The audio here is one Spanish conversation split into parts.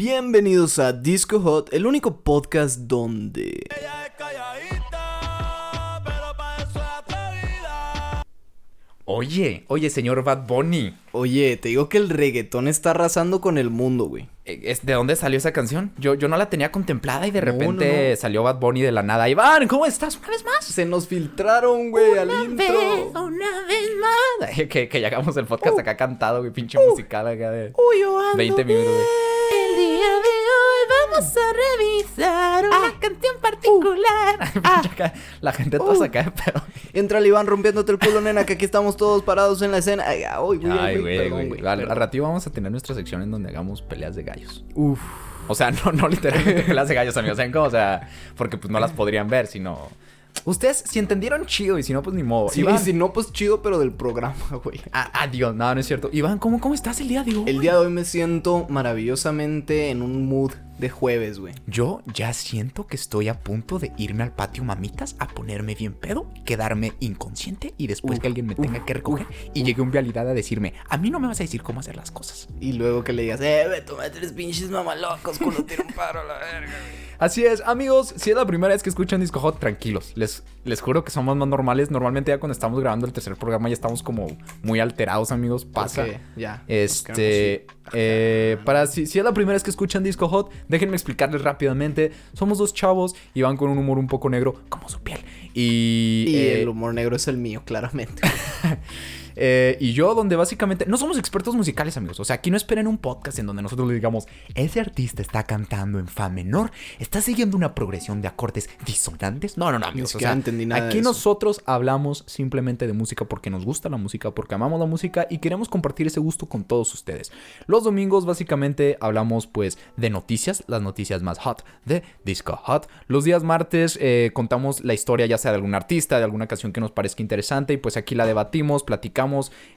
Bienvenidos a Disco Hot, el único podcast donde... Oye, oye, señor Bad Bunny. Oye, te digo que el reggaetón está arrasando con el mundo, güey. es- ¿De dónde salió esa canción? Yo, yo no la tenía contemplada y de No, repente no, no. salió Bad Bunny de la nada. Iván, ¿cómo estás? Una vez más. Se nos filtraron, güey, al intro. una vez más. que, que ya hagamos el podcast acá cantado, güey, pinche musical acá de Uy, yo ando 20 minutos, güey. El día de hoy vamos a revisar una canción particular. Pinche acá, La gente toda acá de pedo. Entra el Iván rompiéndote el culo, nena, que aquí estamos todos parados en la escena. Ay, ay, güey, Ay, güey, perdón, güey. Al, perdón. al ratito vamos a tener nuestra sección en donde hagamos peleas de gallos. Uf. O sea, no, no literalmente peleas de gallos, amigos. ¿Saben cómo? O sea, porque pues no las podrían ver, sino. Ustedes, si entendieron, chido, y si no, pues ni modo. Sí, Iván. si no, pues chido, pero del programa, güey. Ah, adiós, no, no es cierto. Iván, ¿cómo, cómo estás el día de hoy? El día de hoy me siento maravillosamente en un mood de jueves, güey. Yo ya siento que estoy a punto de irme al patio mamitas a ponerme bien pedo, quedarme inconsciente y después Uf, que alguien me tenga que recoger y llegue un vialidad a decirme, a mí no me vas a decir cómo hacer las cosas. Y luego que le digas, eh, ve, toma tres pinches mamalocos, culo tira un paro a la verga. Así es, amigos, si es la primera vez que escuchan Disco Hot, tranquilos. Les, les juro que somos más normales. Normalmente ya cuando estamos grabando el tercer programa ya estamos como muy alterados, amigos. Pasa. Ya. Este, eh, para si, si es la primera vez que escuchan Disco Hot, déjenme explicarles rápidamente. Somos dos chavos y van con un humor un poco negro, como su piel. Y, Y eh, el humor negro es el mío, claramente. eh, y yo, donde básicamente no somos expertos musicales, amigos. O sea, aquí no esperen un podcast en donde nosotros le digamos, ese artista está cantando en fa menor, está siguiendo una progresión de acordes disonantes. No, no, no, amigos. O siquiera sea, entendí nada de aquí eso. nosotros hablamos simplemente de música porque nos gusta la música, porque amamos la música y queremos compartir ese gusto con todos ustedes. Los domingos, básicamente, hablamos pues de noticias, las noticias más hot de Disco Hot. Los días martes eh, contamos la historia ya sea de algún artista, de alguna canción que nos parezca interesante y pues aquí la debatimos, platicamos,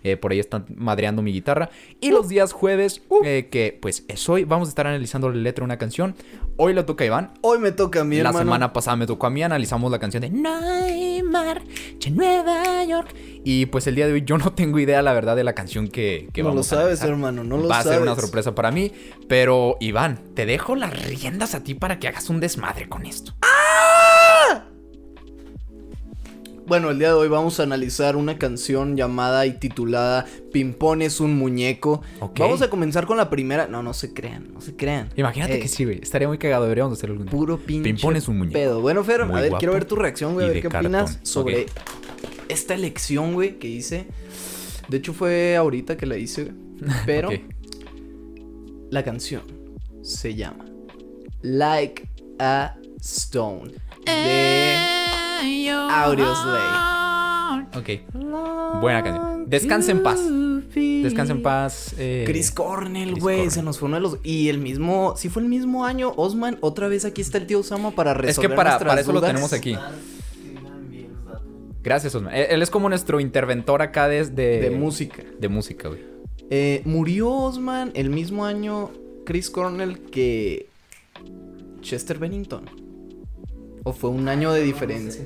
eh, por ahí están madreando mi guitarra. Y los días jueves, eh, que pues es hoy, vamos a estar analizando la letra de una canción. Hoy le toca a Iván. Hoy me toca a mí, La hermano. semana pasada me tocó a mí, analizamos la canción de No hay mar en Nueva York. Y pues el día de hoy yo no tengo idea, la verdad, de la canción que, que No lo vamos a sabes, analizar. hermano, no lo Va a ser una sabes. sorpresa para mí. Pero, Iván, te dejo las riendas a ti para que hagas un desmadre con esto. Bueno, el día de hoy vamos a analizar una canción llamada y titulada Pimpón es un muñeco. Ok. Vamos a comenzar con la primera. No, no se crean, no se crean. Imagínate que sí, güey. Estaría muy cagado, deberíamos hacerlo algún día. Puro pinche Pimpón es un muñeco. pedo. Bueno, Fer, Muy a ver, quiero ver tu reacción, güey. A ver qué cartón. opinas sobre esta elección, güey, que hice. De hecho, fue ahorita que la hice, güey. Pero la canción se llama Like a Stone de Audioslave. Ok. Buena canción. Descansa en paz. Descansa en paz. eh, Chris Cornell, güey, se nos fue uno de los... Y el mismo, sí fue el mismo año, Osman, otra vez aquí está el tío Osama para Es resolver que para, nuestras para eso lo tenemos aquí. Gracias, Osman. Él él es como nuestro interventor acá desde... De música. De música, güey. Eh, murió Osman el mismo año Chris Cornell que Chester Bennington. ¿O fue un año de diferencia?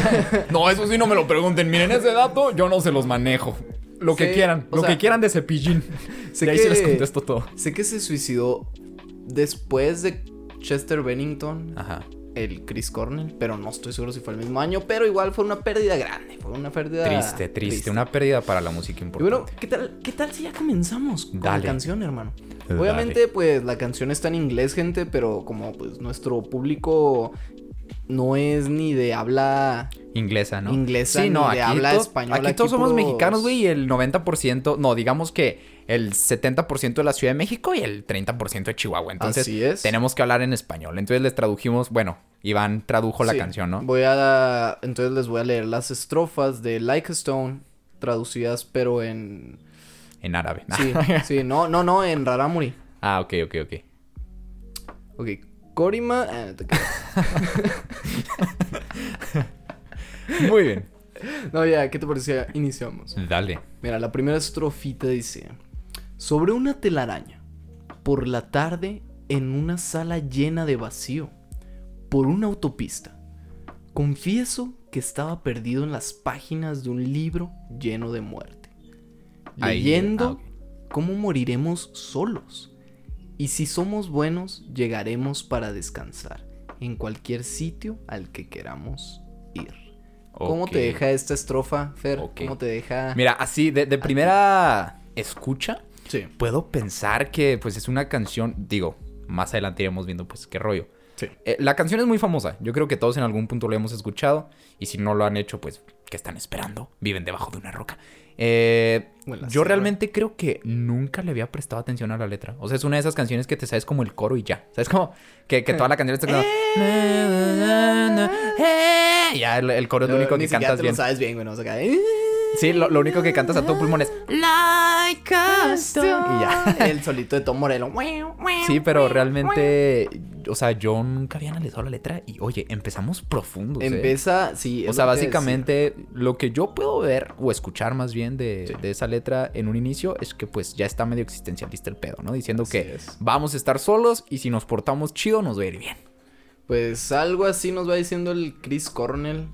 No, eso sí no me lo pregunten. Miren, ese dato yo no se los manejo. Lo que quieran, lo sea, que quieran de cepillín. sé de ahí que- sí les contesto todo. Sé que se suicidó después de Chester Bennington, Ajá. el Chris Cornell, pero no estoy seguro si fue el mismo año, pero igual fue una pérdida grande, fue una pérdida Triste, triste, Una pérdida para la música importante. bueno, ¿qué tal, ¿qué tal si ya comenzamos con Dale. la canción, hermano? Dale. Obviamente, pues la canción está en inglés, gente, pero como pues nuestro público no es ni de habla Inglesa, ¿no? Inglesa, Sí, ni no, de aquí, habla española, aquí aquí todos somos puros- mexicanos, güey, y el 90%, no, digamos que el 70% de la Ciudad de México y el 30% de Chihuahua. Entonces, Así es. tenemos que hablar en español. Entonces les tradujimos, bueno, Iván tradujo la Sí, canción, ¿no? Voy a. Entonces les voy a leer las estrofas de Like a Stone, traducidas, pero en. En árabe. Sí, sí, no, no, no, en Raramuri. ah, ok, ok, ok. Ok, Ah, no te creas. Muy bien. No, ya, ¿qué te parecía? Iniciamos. Dale. Mira, la primera estrofita dice: Sobre una telaraña, por la tarde, en una sala llena de vacío, por una autopista, confieso que estaba perdido en las páginas de un libro lleno de muerte, Ahí, leyendo ah, cómo moriremos solos Y si somos buenos, llegaremos para descansar en cualquier sitio al que queramos ir. ¿Cómo te deja esta estrofa, Fer? ¿Cómo te deja? Mira, así, de, de primera escucha, Sí. puedo pensar que pues es una canción, digo, más adelante iremos viendo pues qué rollo. Sí. Eh, la canción es muy famosa, yo creo que todos en algún punto lo hemos escuchado y si no lo han hecho pues, ¿qué están esperando? Viven debajo de una roca. Eh, yo realmente creo que nunca le había prestado atención a la letra. O sea, es una de esas canciones que te sabes como el coro y ya. ¿Sabes como? Que, que toda la canción está como... Ya, el, el coro es lo único Ni que siquiera cantas te bien. lo sabes bien, güey. ¿no? O sea, que- Sí, lo, lo único que cantas a todo pulmón es... Like a star. Y ya. El solito de Tom Morello. Sí, pero realmente, o sea, yo nunca había analizado la letra y oye, empezamos profundos. ¿eh? Empieza, sí. O sea, lo que básicamente lo que yo puedo ver o escuchar más bien de, Sí. de esa letra en un inicio es que pues ya está medio existencialista el pedo, ¿no? Diciendo Así que es. vamos a estar solos y si nos portamos chido nos va a ir bien. Pues algo así nos va diciendo el Chris Cornell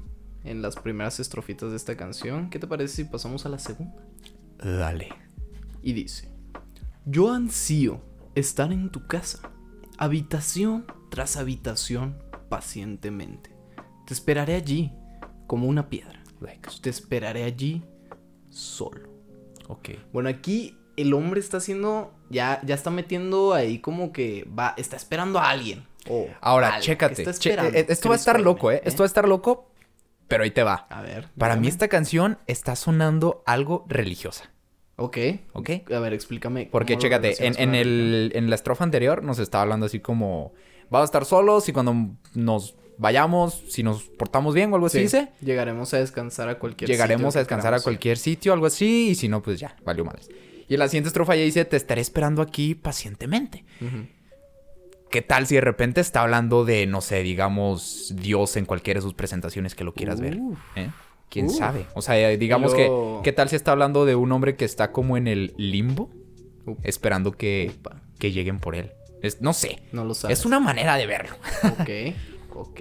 en las primeras estrofitas de esta canción. ¿Qué te parece si pasamos a la segunda? Dale. Y dice: Yo ansío estar en tu casa, habitación tras habitación, pacientemente. Te esperaré allí, como una piedra. Te esperaré allí, solo. Ok. Bueno, aquí el hombre está haciendo. Ya, ya está metiendo ahí como que va. Está esperando a alguien. o Ahora, chécate. ¿Qué está che- esperando eh, esto va a estar loco, ¿eh? Esto va a estar loco, pero ahí te va. A ver. Para mí dígame. esta canción está sonando algo religiosa, Ok. ¿ok? A ver, explícame. Porque chécate, en, en el, en la estrofa anterior nos estaba hablando así como, vamos a estar solos y cuando nos vayamos, si nos portamos bien o algo así Sí, dice, Llegaremos a descansar a cualquier llegaremos sitio a descansar a cualquier sitio, algo así, y si no, pues ya, valió madres. Y en la siguiente estrofa ya dice, te estaré esperando aquí pacientemente. Ujú. ¿Qué tal si de repente está hablando de, no sé, digamos, Dios en cualquiera de sus presentaciones que lo quieras ver? ¿eh? ¿Quién Uf. sabe? O sea, eh, digamos que, ¿qué tal si está hablando de un hombre que está como en el limbo, Upa. esperando que, que lleguen por él? Es- no sé. No lo sabes. Es una manera de verlo. Ok, ok.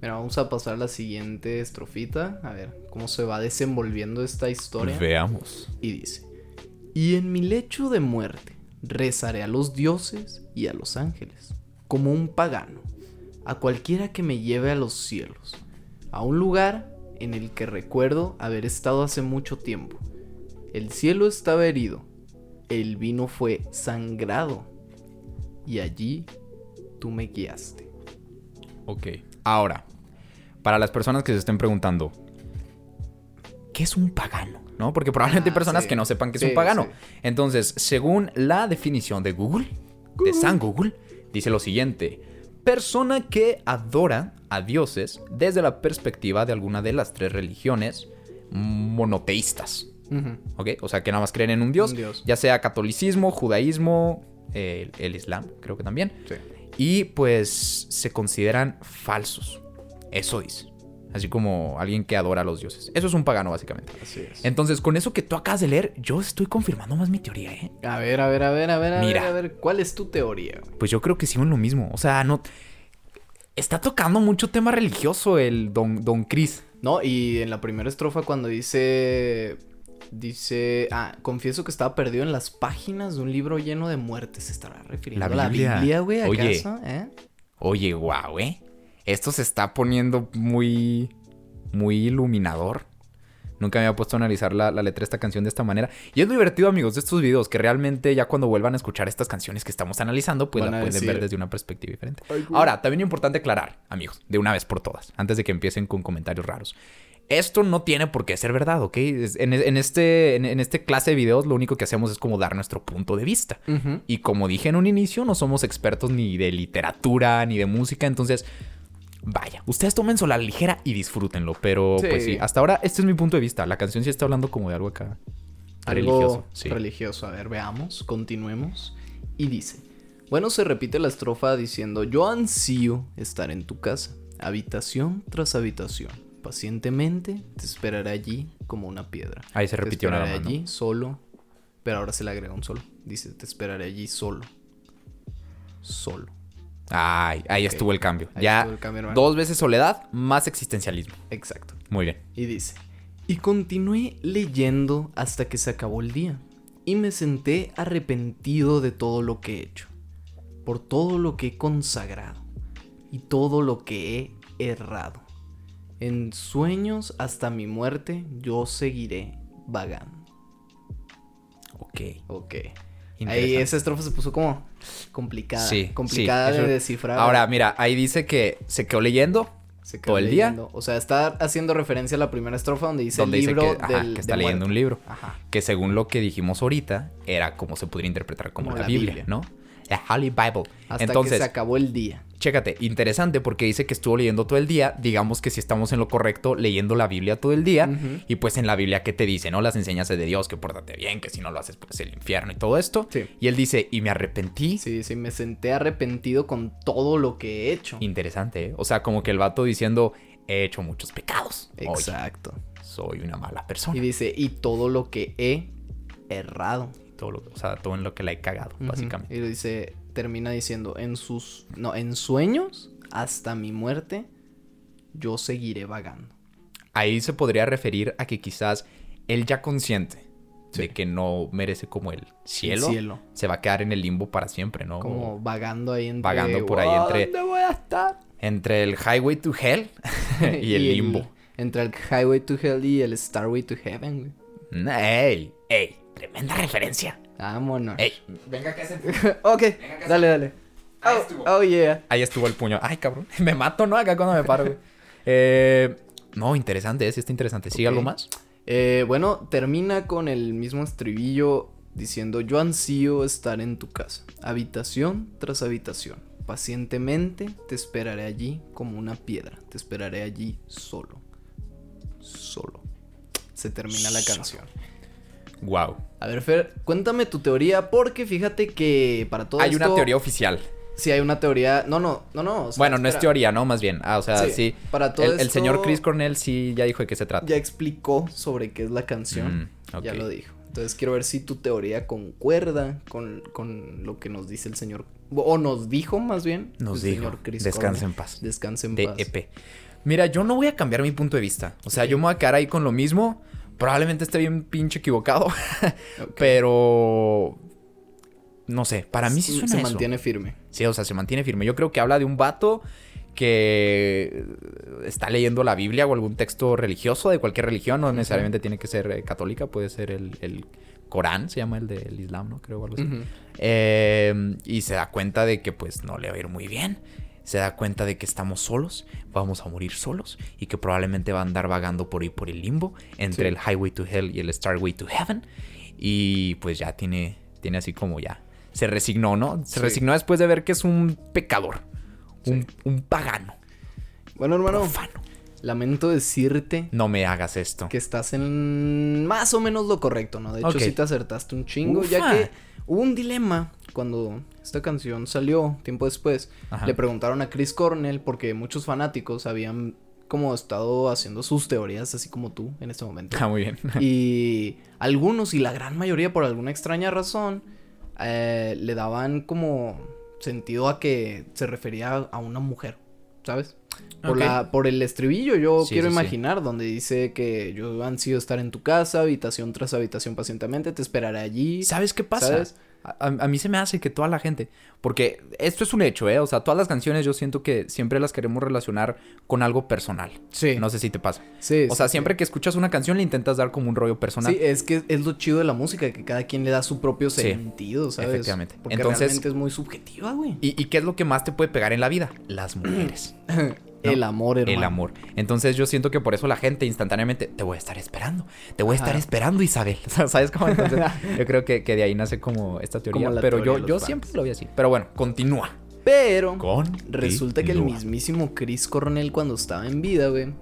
Mira, vamos a pasar a la siguiente estrofita. A ver cómo se va desenvolviendo esta historia. Veamos. Y dice: Y en mi lecho de muerte rezaré a los dioses y a los ángeles, como un pagano, a cualquiera que me lleve a los cielos, a un lugar en el que recuerdo haber estado hace mucho tiempo. El cielo estaba herido, el vino fue sangrado, y allí tú me guiaste. Ok. Ahora, para las personas que se estén preguntando, ¿qué es un pagano? ¿No? Porque probablemente hay Ah, personas sí. que no sepan qué es Sí, un pagano. sí. Entonces, según la definición de Google, de San Google, dice lo siguiente. Persona que adora a dioses desde la perspectiva de alguna de las tres religiones monoteístas. ¿Ok? O sea, que nada más creen en un dios, Un dios. ya sea catolicismo, judaísmo, eh, el, el islam, creo que también. Sí. Y pues se consideran falsos. Eso dice. Así como alguien que adora a los dioses. Eso es un pagano, básicamente. Así es. Entonces, con eso que tú acabas de leer, yo estoy confirmando más mi teoría, ¿eh? A ver, a ver, a ver, a ver, a Mira. ver, a ver, ¿cuál es tu teoría? Pues yo creo que sigo en lo mismo. O sea, no. Está tocando mucho tema religioso el Don, don Chris. No, y en la primera estrofa cuando dice dice, ah, confieso que estaba perdido en las páginas de un libro lleno de muertes, se estará refiriendo La a la Biblia. Biblia, güey, Oye. ¿acaso? ¿Eh? Oye, guau, ¿eh? Esto se está poniendo muy. Muy iluminador. Nunca me había puesto a analizar la, la letra de esta canción de esta manera. Y es divertido, amigos, de estos videos, que realmente ya cuando vuelvan a escuchar estas canciones que estamos analizando, pues Van la pueden decir, ver desde una perspectiva diferente. Ahora, también es importante aclarar, amigos, de una vez por todas, antes de que empiecen con comentarios raros. Esto no tiene por qué ser verdad, ¿ok? En, en este, en, en este clase de videos lo único que hacemos es como dar nuestro punto de vista. Y como dije en un inicio, no somos expertos ni de literatura ni de música, entonces vaya, ustedes tómenselo a la ligera y disfrútenlo. Pero Sí. pues sí, hasta ahora este es mi punto de vista. La canción sí está hablando como de algo acá Algo religioso. Sí. religioso. A ver, veamos, continuemos. Y dice, bueno, se repite la estrofa diciendo, yo ansío estar en tu casa, habitación tras habitación. Pacientemente te esperaré allí como una piedra. Ahí se Te repitió nada esperaré allí solo, pero ahora se le agrega un solo. Dice, te esperaré allí solo. Solo. Ay, ahí estuvo el cambio. Ahí ya el cambio, dos veces soledad, más existencialismo. Exacto. Muy bien. Y dice, y continué leyendo hasta que se acabó el día, y me senté arrepentido de todo lo que he hecho. por todo lo que he consagrado y todo lo que he errado. En sueños hasta mi muerte yo seguiré vagando. Ok. Ok. Ahí esa estrofa se puso como complicada. Sí, complicada sí, de eso- descifrar. Ahora, mira, ahí dice que se quedó leyendo Se quedó todo el día. O sea, está haciendo referencia a la primera estrofa donde dice donde el dice libro que, ajá, del, que está de leyendo muerte. un libro. Ajá. Que según lo que dijimos ahorita, era como se podría interpretar como, Como la, la Biblia, Biblia. ¿no? La Holy Bible. Hasta Entonces, que se acabó el día. chécate, interesante porque dice que estuvo leyendo todo el día. Digamos que si estamos en lo correcto, leyendo la Biblia todo el día. Y pues en la Biblia, ¿qué te dice? ¿No? Las enseñanzas de Dios, que pórtate bien, que si no lo haces, pues el infierno y todo esto. Sí. Y él dice, y me arrepentí. Sí, sí, me senté arrepentido con todo lo que he hecho. Interesante, ¿eh? O sea, como que el vato diciendo, he hecho muchos pecados. Oye, Exacto. soy una mala persona. Y dice, y todo lo que he errado. Todo lo- o sea, todo en lo que la he cagado, Ujú. básicamente. Y dice, termina diciendo, en sus, no, en sueños, hasta mi muerte, yo seguiré vagando. Ahí se podría referir a que quizás él ya consciente Sí. de que no merece como el cielo, El cielo. se va a quedar en el limbo para siempre, ¿no? Como vagando ahí entre... Vagando por ahí "Wow, entre- ¿Dónde voy a estar? Entre el highway to hell y el limbo. Entre el Highway to Hell y el Starway to Heaven, güey. ¡Ey! ¡Ey! Tremenda referencia. Vámonos. ¡Ey! Venga, que hace. ok, dale, dale. Ahí Oh, estuvo. oh, yeah. Ahí estuvo el puño. Ay, cabrón. Me mato, ¿no? Acá cuando me paro, güey. Eh, no, interesante, sí está interesante. ¿Sigue algo más? Eh, bueno, termina con el mismo estribillo diciendo yo ansío estar en tu casa, habitación tras habitación. Pacientemente te esperaré allí como una piedra, te esperaré allí solo, solo. Se termina la Solo. canción. Wow. A ver, Fer, cuéntame tu teoría porque fíjate que para todo Hay una teoría oficial. Sí, hay una teoría. No, no, no, no. o sea, Bueno, no es teoría, ¿no? Más bien. Ah, o sea, sí. Sí, para todo el, señor Chris Cornell sí ya dijo de qué se trata. Ya explicó sobre qué es la canción. Mm. Ya lo dijo. Entonces quiero ver si tu teoría concuerda con, con lo que nos dice el señor. O nos dijo más bien. Nos el dijo. señor Chris Descansa Cornell. en paz. Descansa en de paz. EP. Mira, yo no voy a cambiar mi punto de vista. O sea, yo me voy a quedar ahí con lo mismo. Probablemente esté bien pinche equivocado. Pero. No sé, para mí sí Se- suena Se eso. mantiene firme. Sí, o sea, se mantiene firme. Yo creo que habla de un vato que está leyendo la Biblia o algún texto religioso de cualquier religión. No necesariamente tiene que ser eh, católica, puede ser el, el Corán, se llama el del Islam, ¿no? Creo o algo así. Eh, y se da cuenta de que pues no le va a ir muy bien. Se da cuenta de que estamos solos, vamos a morir solos y que probablemente va a andar vagando por ahí por el limbo entre Sí. el Highway to Hell y el Starway to Heaven. Y pues ya tiene, tiene así como ya. Se resignó, ¿no? Se Sí. resignó después de ver que es un pecador, un, un pagano, Bueno, hermano, profano. lamento decirte No me hagas esto. que estás en más o menos lo correcto, ¿no? De hecho, Ok. sí te acertaste un chingo, Ufa. ya que hubo un dilema cuando esta canción salió tiempo después. Ajá. Le preguntaron a Chris Cornell porque muchos fanáticos habían como estado haciendo sus teorías, así como tú en este momento. Ah, muy bien. Y algunos, y la gran mayoría por alguna extraña razón, eh, le daban como sentido a que se refería a una mujer, ¿sabes? Por, la, por el estribillo, yo Sí, quiero sí, sí. imaginar, donde dice que yo han sido estar en tu casa, habitación tras habitación pacientemente, te esperaré allí. ¿Sabes qué pasa? ¿Sabes? A, mí se me hace que toda la gente, porque esto es un hecho, ¿eh? O sea, todas las canciones yo siento que siempre las queremos relacionar con algo personal. Sí. No sé si te pasa. Sí, O sea, sí. siempre que escuchas una canción le intentas dar como un rollo personal. Sí, es que es lo chido de la música, que cada quien le da su propio Sí, sentido, ¿sabes? efectivamente. Porque Entonces- realmente es muy subjetiva, güey. ¿Y, y qué es lo que más te puede pegar en la vida? Las mujeres. El amor, hermano. El amor. Entonces yo siento que por eso la gente instantáneamente te voy a estar esperando. Te voy a estar esperando, Isabel. ¿Sabes cómo? Entonces, yo creo que, que de ahí nace como esta teoría. Como pero teoría yo, yo fans. siempre lo vi así. Pero bueno, continúa. Pero Con resulta que el mismísimo Chris Cornell cuando estaba en vida, güey,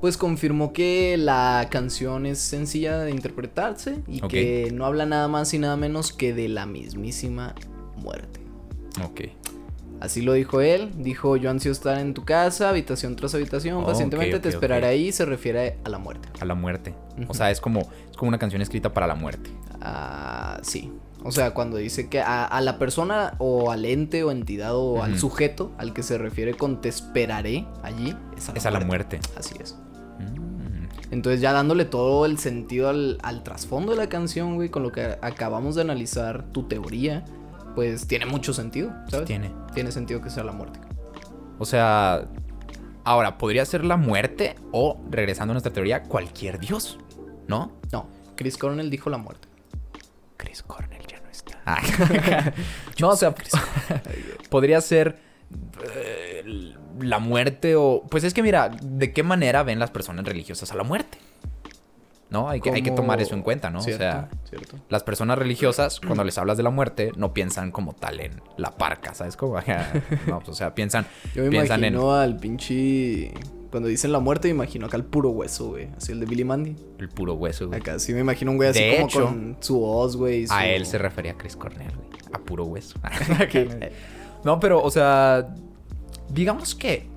pues confirmó que la canción es sencilla de interpretarse y que no habla nada más y nada menos que de la mismísima muerte. Ok. Así lo dijo él, dijo yo ansío estar en tu casa, habitación tras habitación, Oh, pacientemente te esperaré ok. ahí, se refiere a la muerte. A la muerte. O sea, es como, es como una canción escrita para la muerte. Ah, sí. O sea, cuando dice que a, a la persona o al ente o entidad o al sujeto al que se refiere con te esperaré allí, es a la, Es a la muerte. muerte. Así es. Mm. Entonces ya dándole todo el sentido al, al trasfondo de la canción, güey, con lo que acabamos de analizar, tu teoría, pues tiene mucho sentido, ¿sabes? Tiene. Tiene sentido que sea la muerte. O sea, ahora, podría ser la muerte o, regresando a nuestra teoría, cualquier dios, ¿no? No, Chris Cornell dijo la muerte. Chris Cornell ya no está. no, o sea, podría ser eh, la muerte o... Pues es que mira, ¿de qué manera ven las personas religiosas a la muerte? ¿No? Hay que, hay que tomar eso en cuenta, ¿no? Cierto, O sea, cierto. las personas religiosas, cuando les hablas de la muerte, no piensan como tal en la parca, ¿sabes? Como, no, pues, o sea, piensan, Yo me piensan imagino al pinche... Cuando dicen la muerte, me imagino acá el puro hueso, güey. Así el de Billy Mandy. el puro hueso, güey. Acá sí me imagino un güey así De como hecho, con su voz, güey. A él se refería a Chris Cornell, güey. A puro hueso. no, pero, o sea, digamos que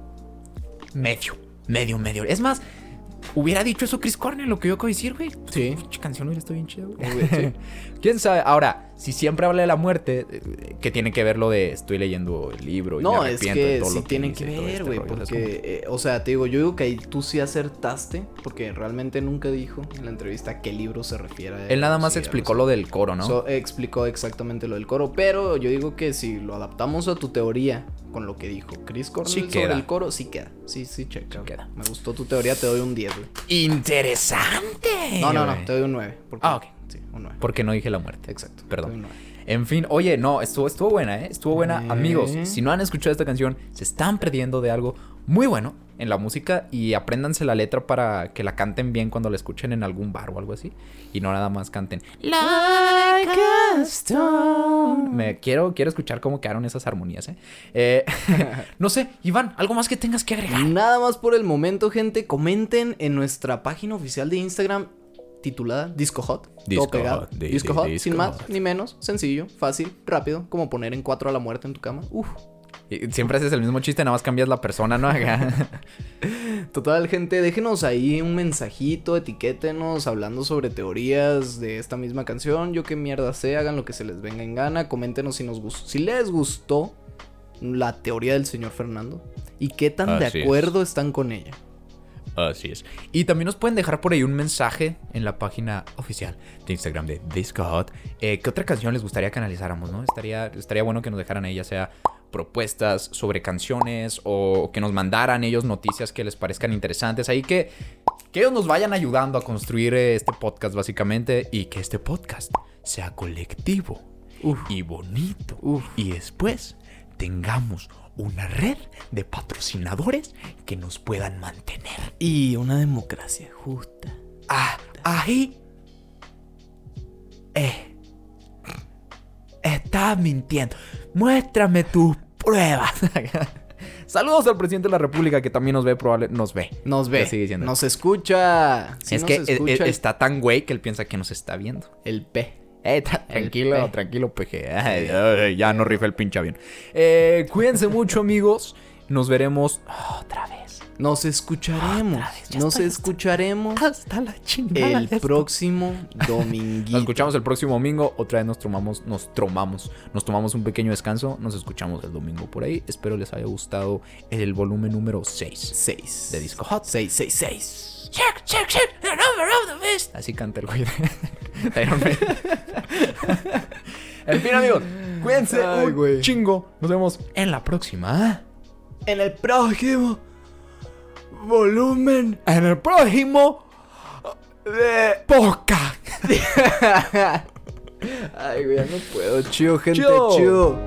medio, medio, medio. Es más, hubiera dicho eso Chris Cornell, lo que yo acabo de decir, güey. Sí. Pinche canción hubiera estado bien chida, güey. Güey, sí. ¿Quién sabe? Ahora, si siempre habla de la muerte, eh, ¿qué tiene que ver lo de estoy leyendo el libro y No, me es de que todo sí lo que tiene hice que ver, este güey, porque, eh, o sea, te digo, yo digo que ahí tú sí acertaste, porque realmente nunca dijo en la entrevista a qué libro se refiere. Él nada más sí, explicó lo del coro, ¿no? So, explicó exactamente lo del coro, pero yo digo que si lo adaptamos a tu teoría con lo que dijo Chris Cornell Sí sobre el coro, sí queda. Sí, sí, checa. Sí queda. Me gustó tu teoría, te doy un 10, güey. Interesante. No, no, no, te doy un 9. Ah, ok. Sí, un 9. Porque no dije la muerte. Exacto. Perdón. te doy un 9. En fin, oye, no, estuvo, estuvo buena, ¿eh? Estuvo buena. Eh. Amigos, si no han escuchado esta canción, se están perdiendo de algo muy bueno en la música y apréndanse la letra para que la canten bien cuando la escuchen en algún bar o algo así. Y no nada más canten. Like a stone. Me quiero, quiero escuchar cómo quedaron esas armonías, ¿eh? Eh, no sé, Iván, ¿algo más que tengas que agregar? Nada más por el momento, gente. Comenten en nuestra página oficial de Instagram titulada Disco Hot. Disco todo pegado. Hot, di- Disco di- Hot, Disco sin más Hot. ni menos. Sencillo, fácil, rápido. Como poner en cuatro a la muerte en tu cama. Uf. Y Siempre haces el mismo chiste, nada más cambias la persona, ¿no? Total, gente, déjenos ahí un mensajito, etiquétenos hablando sobre teorías de esta misma canción. Yo qué mierda sé, hagan lo que se les venga en gana. Coméntenos si nos gustó. Si les gustó la teoría del señor Fernando. Y qué tan Así de es. acuerdo están con ella. Así es. Y también nos pueden dejar por ahí un mensaje en la página oficial de Instagram de Disco Hot. Eh, ¿Qué otra canción les gustaría que analizáramos, no? Estaría, estaría bueno que nos dejaran ahí, ya sea propuestas sobre canciones o que nos mandaran ellos noticias que les parezcan interesantes. Ahí que, que ellos nos vayan ayudando a construir eh, este podcast, básicamente, y que este podcast sea colectivo y bonito. Y después tengamos una red de patrocinadores que nos puedan mantener. Y una democracia justa. Ah, ahí. Eh. Estás mintiendo. Muéstrame tus pruebas. Saludos al presidente de la República que también nos ve, probable, nos ve. Nos ve, sigue diciendo. nos escucha. Sí es nos que e- escucha e- el- está tan güey que él piensa que nos está viendo. el P. Eh, tranquilo, P. tranquilo, PG. Ay, ay, ya no rifa el pinche avión. Eh, cuídense mucho, amigos. Nos veremos otra vez. Nos escucharemos. Vez, nos escucharemos Hasta la chingada. el próximo dominguito. Nos escuchamos el próximo domingo. Otra vez nos tomamos, nos tromamos, nos tomamos un pequeño descanso. Nos escuchamos el domingo por ahí. Espero les haya gustado el volumen número 6 6 de Disco Hot. 666. Check, check, check. The number of the beast. Así canta el güey Iron. En fin, amigos, cuídense Ay, un chingo. Nos vemos en la próxima. En el próximo volumen. En el próximo de Poca. Ay, güey, no puedo. Chido, gente, Chido. chido.